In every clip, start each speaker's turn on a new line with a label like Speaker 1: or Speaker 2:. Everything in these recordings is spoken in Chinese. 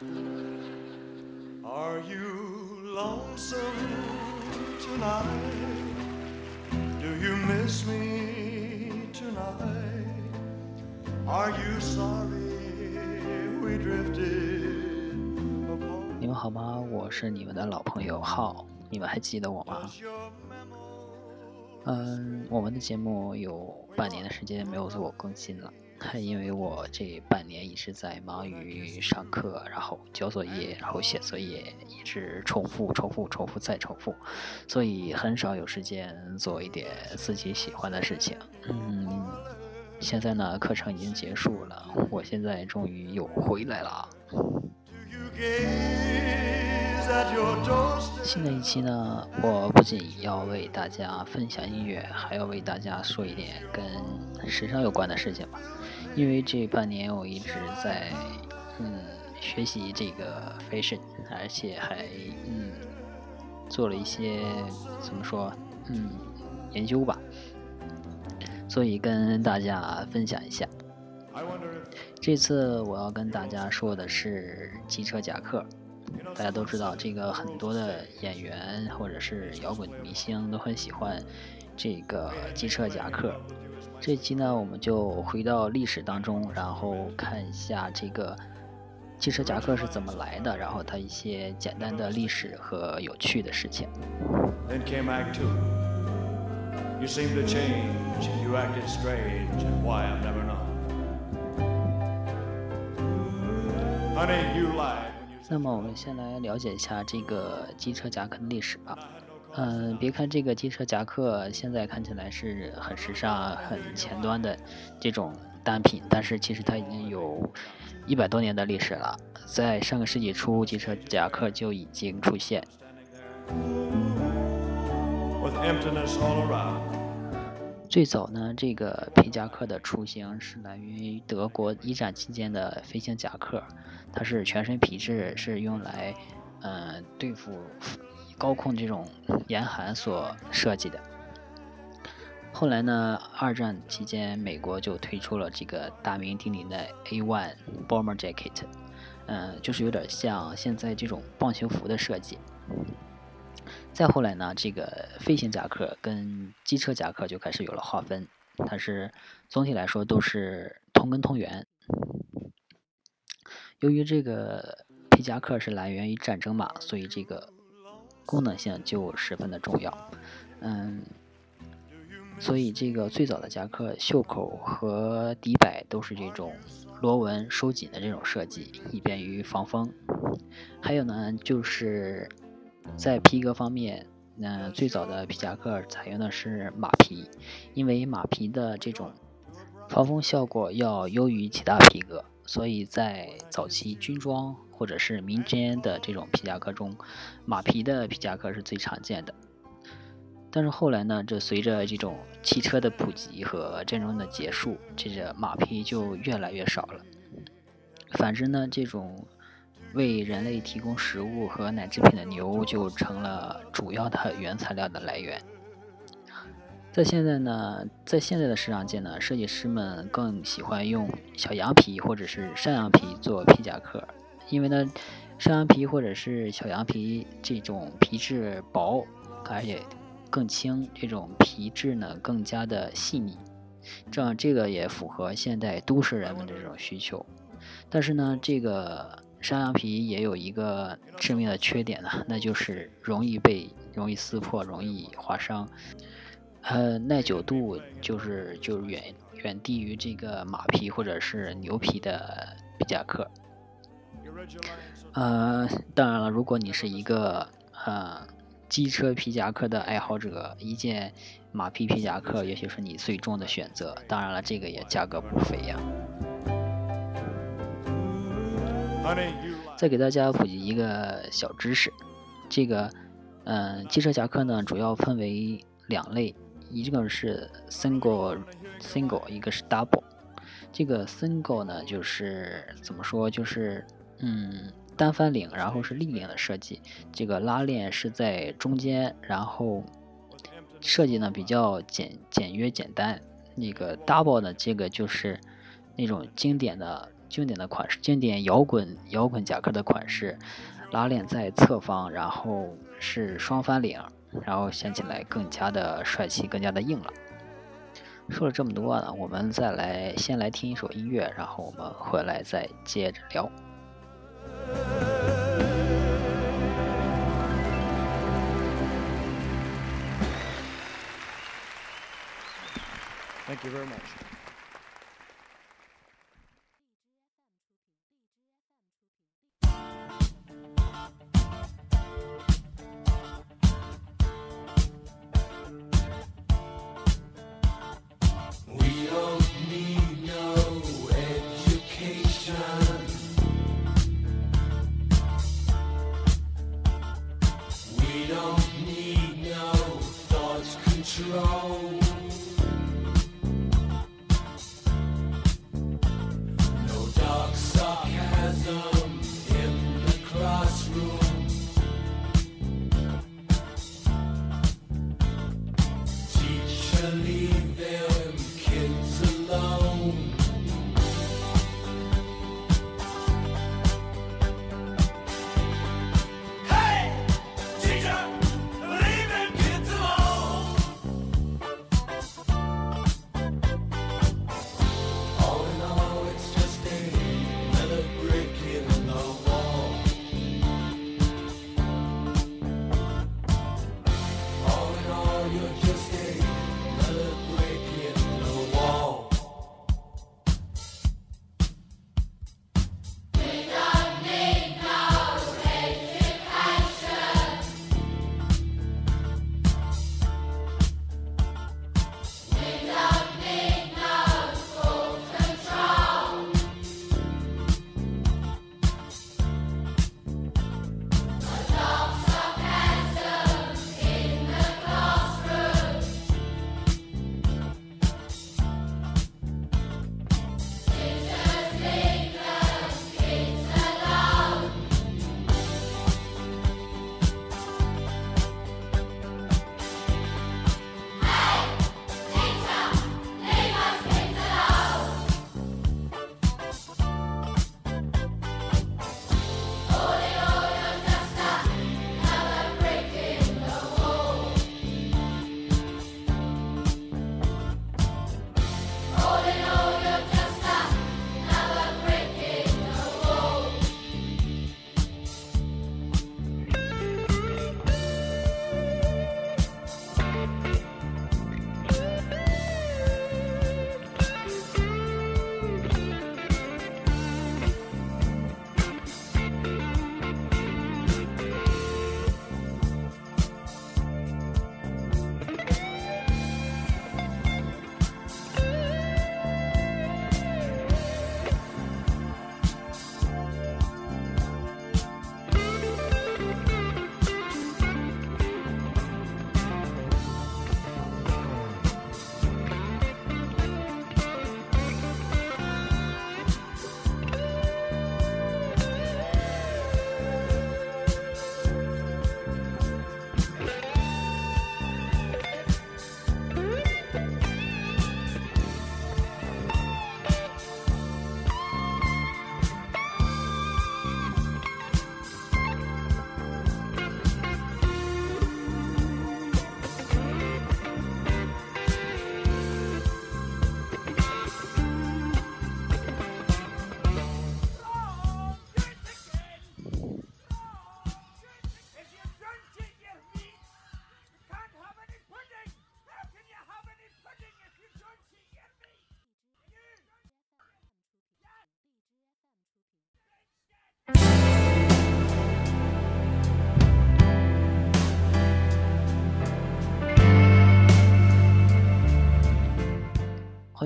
Speaker 1: Are you lonesome tonight? Do you miss me tonight? Are you sorry we drifted
Speaker 2: 你们好吗？我是你们的老朋友浩，你们还记得我吗嗯，我们的节目有半年的时间没有做过更新了，还因为我这半年一直在忙于上课，然后交作业，然后写作业，一直重复、重复、重复再重复，所以很少有时间做一点自己喜欢的事情。嗯，现在呢，课程已经结束了，我现在终于又回来了。新的一期呢，我不仅要为大家分享音乐，还要为大家说一点跟时尚有关的事情吧。因为这半年我一直在嗯学习这个 fashion，而且还嗯做了一些怎么说嗯研究吧，所以跟大家分享一下。这次我要跟大家说的是机车夹克。大家都知道，这个很多的演员或者是摇滚明星都很喜欢这个机车夹克。这期呢，我们就回到历史当中，然后看一下这个汽车夹克是怎么来的，然后它一些简单的历史和有趣的事情。
Speaker 1: Then came Act Two. You seemed to change, you acted strange, and why I've never known. Honey, you lied
Speaker 2: 那么我们先来了解一下这个机车夹克的历史吧。嗯、别看这个机车夹克现在看起来是很时尚、很前端的这种单品，但是其实它已经有一百多年的历史了。在上个世纪初，机车夹克就已经出现。最早呢，这个皮夹克的雏形是来源于德国一战期间的飞行夹克，它是全身皮质，是用来呃对付高空这种严寒所设计的。后来呢，二战期间，美国就推出了这个大名鼎鼎的 A1 Bomber Jacket，嗯、就是有点像现在这种棒球服的设计。再后来呢，这个飞行夹克跟机车夹克就开始有了划分，它是总体来说都是同根同源。由于这个皮夹克是来源于战争嘛，所以这个功能性就十分的重要。嗯，所以这个最早的夹克袖口和底摆都是这种螺纹收紧的这种设计，以便于防风。还有呢，就是在皮革方面，嗯、最早的皮夹克采用的是马皮，因为马皮的这种防风效果要优于其他皮革，所以在早期军装或者是民间的这种皮夹克中，马皮的皮夹克是最常见的。但是后来呢，这随着这种汽车的普及和战争的结束，这个马皮就越来越少了。反之呢，这种为人类提供食物和奶制品的牛就成了主要的原材料的来源。在现在呢，在现在的市场界呢，设计师们更喜欢用小羊皮或者是山羊皮做皮夹克，因为呢，山羊皮或者是小羊皮这种皮质薄，而且更轻，这种皮质呢更加的细腻，这样这个也符合现代都市人们的这种需求。但是呢，这个山羊皮也有一个致命的缺点呢，那就是容易被容易撕破，容易划伤。呃，耐久度就是就是远远低于这个马皮或者是牛皮的皮夹克。呃，当然了，如果你是一个呃机车皮夹克的爱好者，一件马皮皮夹克也许是你最终的选择。当然了，这个也价格不菲呀。再给大家普及一个小知识，这个，嗯、机车夹克呢主要分为两类，一个是 single single，一个是 double。这个 single 呢就是怎么说，就是嗯单翻领，然后是立领的设计，这个拉链是在中间，然后设计呢比较简简约简单。那个 double 的，这个就是那种经典的经典的款式，经典摇滚摇滚夹克的款式，拉链在侧方，然后是双翻领，然后显起来更加的帅气，更加的硬朗。说了这么多呢，我们再来先来听一首音乐，然后我们回来再接着聊。
Speaker 1: Thank you very much.
Speaker 3: We don't need no education. We don't need no thought control.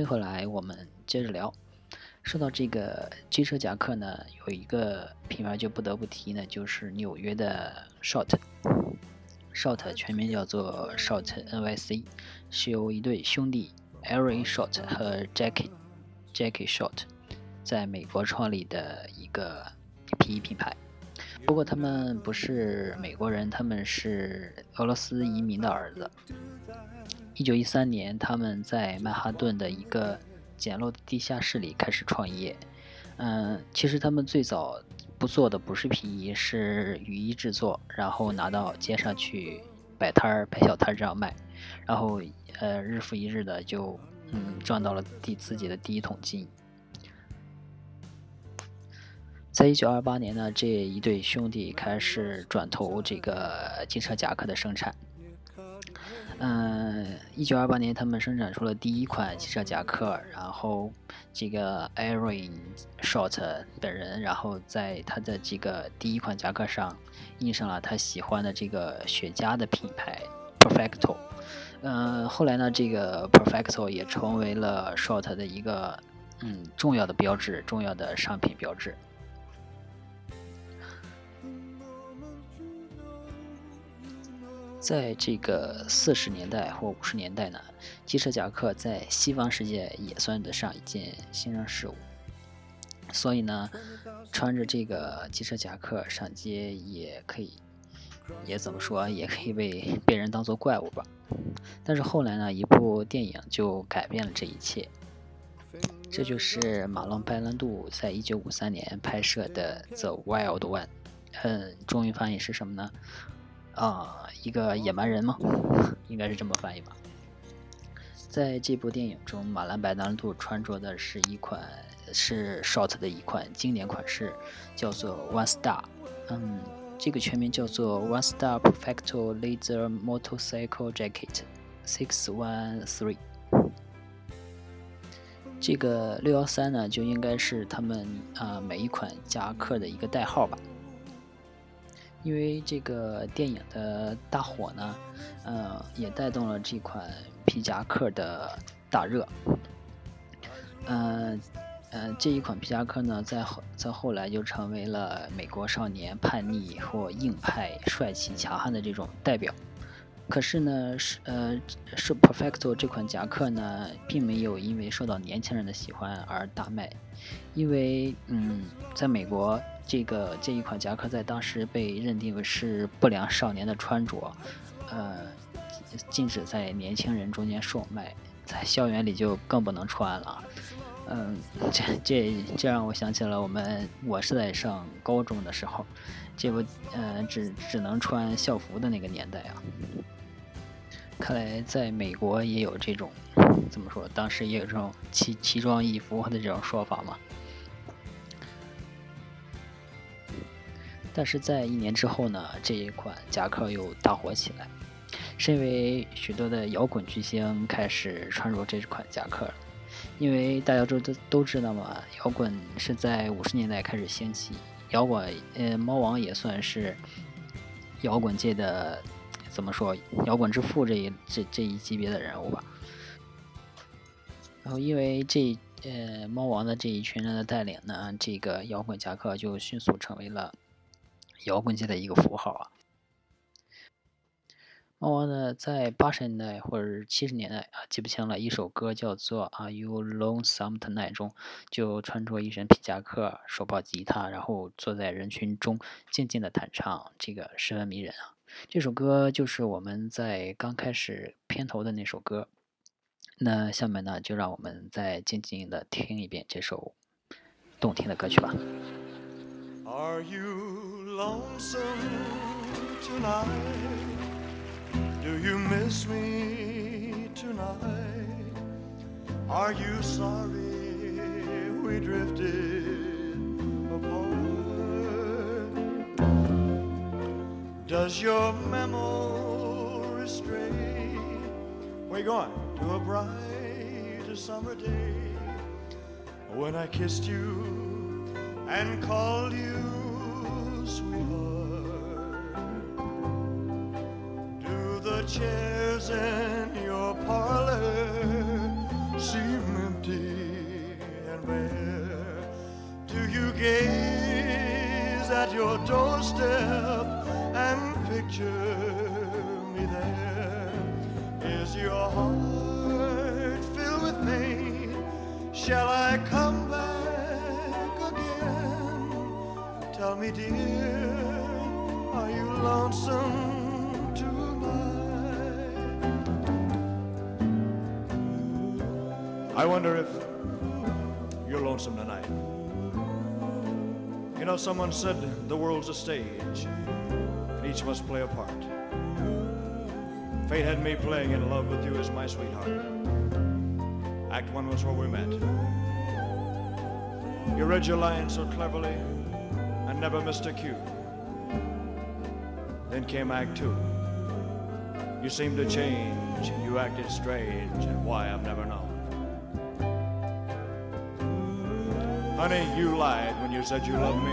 Speaker 2: 欢迎回来，我们接着聊。说到这个机车夹克呢，有一个品牌就不得不提呢，就是纽约的 Short。Short 全名叫做 Short NYC，是由一对兄弟 Aaron Short 和 Jackie Jackie Short 在美国创立的一个皮衣品牌。不过他们不是美国人，他们是俄罗斯移民的儿子。一九一三年，他们在曼哈顿的一个简陋的地下室里开始创业。嗯，其实他们最早不做的不是皮衣，是雨衣制作，然后拿到街上去摆摊儿、摆小摊儿这样卖，然后呃日复一日的就嗯赚到了第自己的第一桶金。在一九二八年呢，这一对兄弟开始转投这个机车夹克的生产。嗯，一九二八年，他们生产出了第一款汽车夹克，然后这个 Aaron Short 本人，然后在他的这个第一款夹克上印上了他喜欢的这个雪茄的品牌 Perfecto。嗯，后来呢，这个 Perfecto 也成为了 Short 的一个嗯重要的标志，重要的商品标志。在这个四十年代或五十年代呢，机车夹克在西方世界也算得上一件新生事物，所以呢，穿着这个机车夹克上街也可以，也怎么说，也可以被被人当做怪物吧。但是后来呢，一部电影就改变了这一切，这就是马龙白兰度在一九五三年拍摄的《The Wild One》，嗯，中文翻译是什么呢？啊，一个野蛮人吗？应该是这么翻译吧。在这部电影中，马兰白兰度穿着的是一款是 Short 的一款经典款式，叫做 One Star。嗯，这个全名叫做 One Star Perfecto Leather Motorcycle Jacket Six One Three。这个六幺三呢，就应该是他们啊、每一款夹克的一个代号吧。因为这个电影的大火呢，呃，也带动了这款皮夹克的大热。呃呃，这一款皮夹克呢，在后在后来就成为了美国少年叛逆或硬派、帅气强悍的这种代表。可是呢，是呃是 Perfecto 这款夹克呢，并没有因为受到年轻人的喜欢而大卖，因为嗯，在美国这个这一款夹克在当时被认定为是不良少年的穿着，呃，禁止在年轻人中间售卖，在校园里就更不能穿了。嗯，这这这让我想起了我们我是在上高中的时候，这不呃只只能穿校服的那个年代啊。看来在美国也有这种怎么说，当时也有这种奇奇装异服的这种说法嘛。但是在一年之后呢，这一款夹克又大火起来，是因为许多的摇滚巨星开始穿着这款夹克了。因为大家都都都知道嘛，摇滚是在五十年代开始兴起，摇滚呃猫王也算是摇滚界的怎么说摇滚之父这一这这一级别的人物吧。然后因为这呃猫王的这一群人的带领呢，这个摇滚夹克就迅速成为了摇滚界的一个符号啊。猫王呢，在八十年代或者是七十年代啊，记不清了，一首歌叫做《Are You Lonesome Tonight》中，就穿着一身皮夹克，手抱吉他，然后坐在人群中静静的弹唱，这个十分迷人啊。这首歌就是我们在刚开始片头的那首歌。那下面呢，就让我们再静静的听一遍这首动听的歌曲吧。
Speaker 1: Are you lonesome tonight? Do you miss me tonight? Are you sorry we drifted apart? Does your memory stray? Where you going? To a bright summer day when I kissed you and called you sweetheart. Chairs in your parlor seem empty and bare? Do you gaze at your doorstep and picture me there? Is your heart filled with pain? Shall I come back again? Tell me, dear, I wonder if you're lonesome tonight. You know, someone said the world's a stage, and each must play a part. Fate had me playing in love with you as my sweetheart. Act one was where we met. You read your lines so cleverly and never missed a cue. Then came Act two. You seemed to change, you acted strange, and why I've never Honey, you lied when you said you loved me.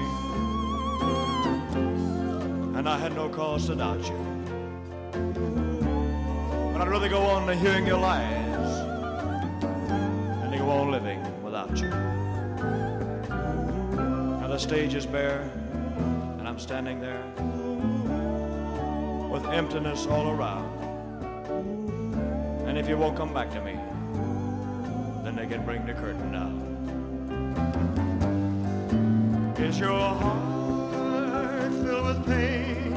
Speaker 1: And I had no cause to doubt you. But I'd rather go on to hearing your lies than to go on living without you. Now the stage is bare, and I'm standing there with emptiness all around. And if you won't come back to me, then they can bring the curtain down. Is your heart filled with pain?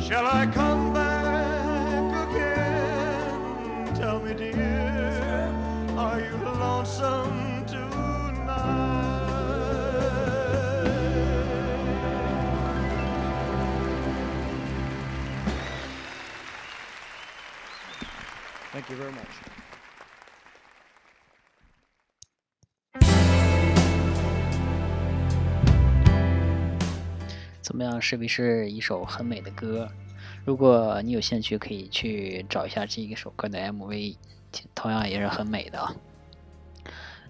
Speaker 1: Shall I come back again? Tell me, dear, are you lonesome tonight? Thank you very much.
Speaker 2: 怎么样？是不是一首很美的歌？如果你有兴趣，可以去找一下这一首歌的 MV，同样也是很美的啊。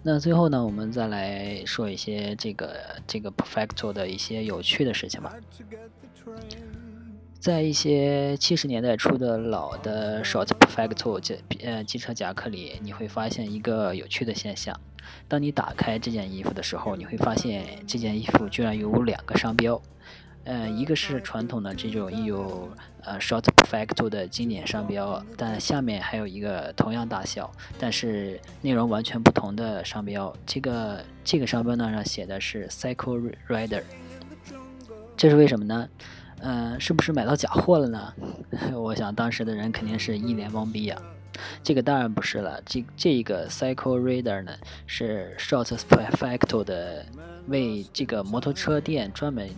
Speaker 2: 那最后呢，我们再来说一些这个这个 Perfecto 的一些有趣的事情吧。在一些七十年代初的老的 Short Perfecto 机呃机车夹克里，你会发现一个有趣的现象：当你打开这件衣服的时候，你会发现这件衣服居然有两个商标。呃，一个是传统的这种印有呃 Short Perfecto 的经典商标，但下面还有一个同样大小，但是内容完全不同的商标。这个这个商标呢上写的是 Cycle Rider，这是为什么呢？呃，是不是买到假货了呢？我想当时的人肯定是一脸懵逼呀、这个当然不是了，这这个 Cycle Rider 呢是 Short Perfecto 的为这个摩托车店专门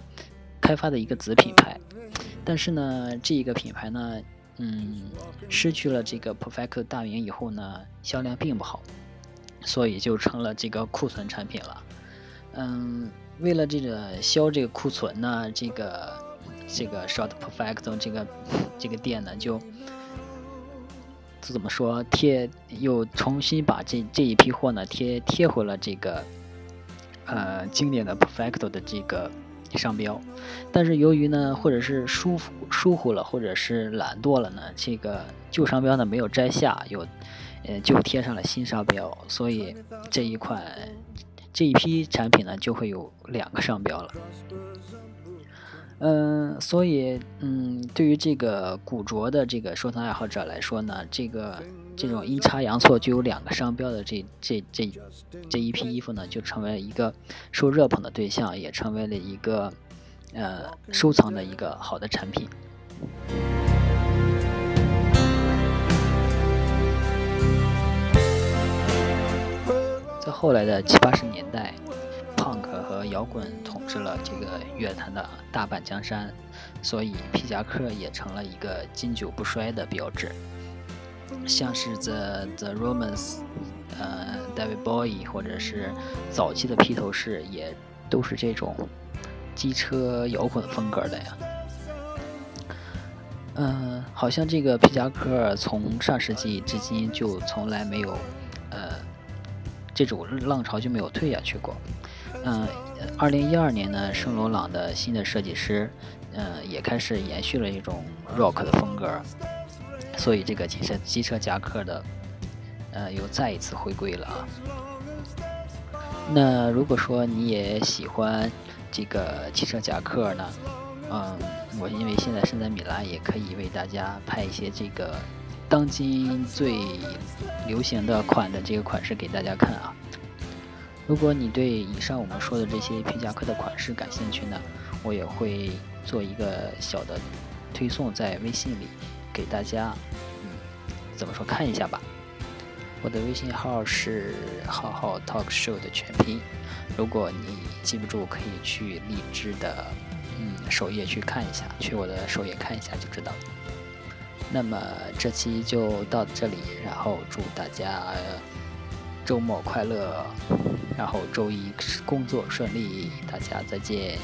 Speaker 2: 开发的一个子品牌，但是呢，这一个品牌呢，嗯，失去了这个 Perfect 大名以后呢，销量并不好，所以就成了这个库存产品了。嗯，为了这个销这个库存呢，这个这个 Short Perfect 这个这个店呢就。这怎么说？贴又重新把这这一批货呢贴贴回了这个呃经典的 Perfect 的这个商标，但是由于呢，或者是疏忽疏忽了，或者是懒惰了呢，这个旧商标呢没有摘下，又呃就贴上了新商标，所以这一款这一批产品呢就会有两个商标了。嗯，所以嗯，对于这个古着的这个收藏爱好者来说呢，这个这种阴差阳错就有两个商标的这这这这一批衣服呢，就成为一个受热捧的对象，也成为了一个呃收藏的一个好的产品。在后来的七八十年代，punk 和摇滚统治了这个乐坛的大半江山，所以皮夹克也成了一个经久不衰的标志。像是 The The Romans，呃，David Bowie，或者是早期的披头士，也都是这种机车摇滚风格的呀。嗯、好像这个皮夹克从上世纪至今就从来没有，呃，这种浪潮就没有退下去过。嗯，二零一二年呢，圣罗朗的新的设计师，嗯，也开始延续了一种 rock 的风格，所以这个机车机车夹克的，呃，又再一次回归了啊。那如果说你也喜欢这个汽车夹克呢，嗯，我因为现在身在米兰，也可以为大家拍一些这个当今最流行的款的这个款式给大家看啊。如果你对以上我们说的这些皮夹克的款式感兴趣呢，我也会做一个小的推送在微信里给大家，嗯，怎么说看一下吧。我的微信号是浩浩 talk show 的全拼。如果你记不住，可以去荔枝的嗯首页去看一下，去我的首页看一下就知道了。那么这期就到这里，然后祝大家周末快乐，然后周一工作顺利，大家再见。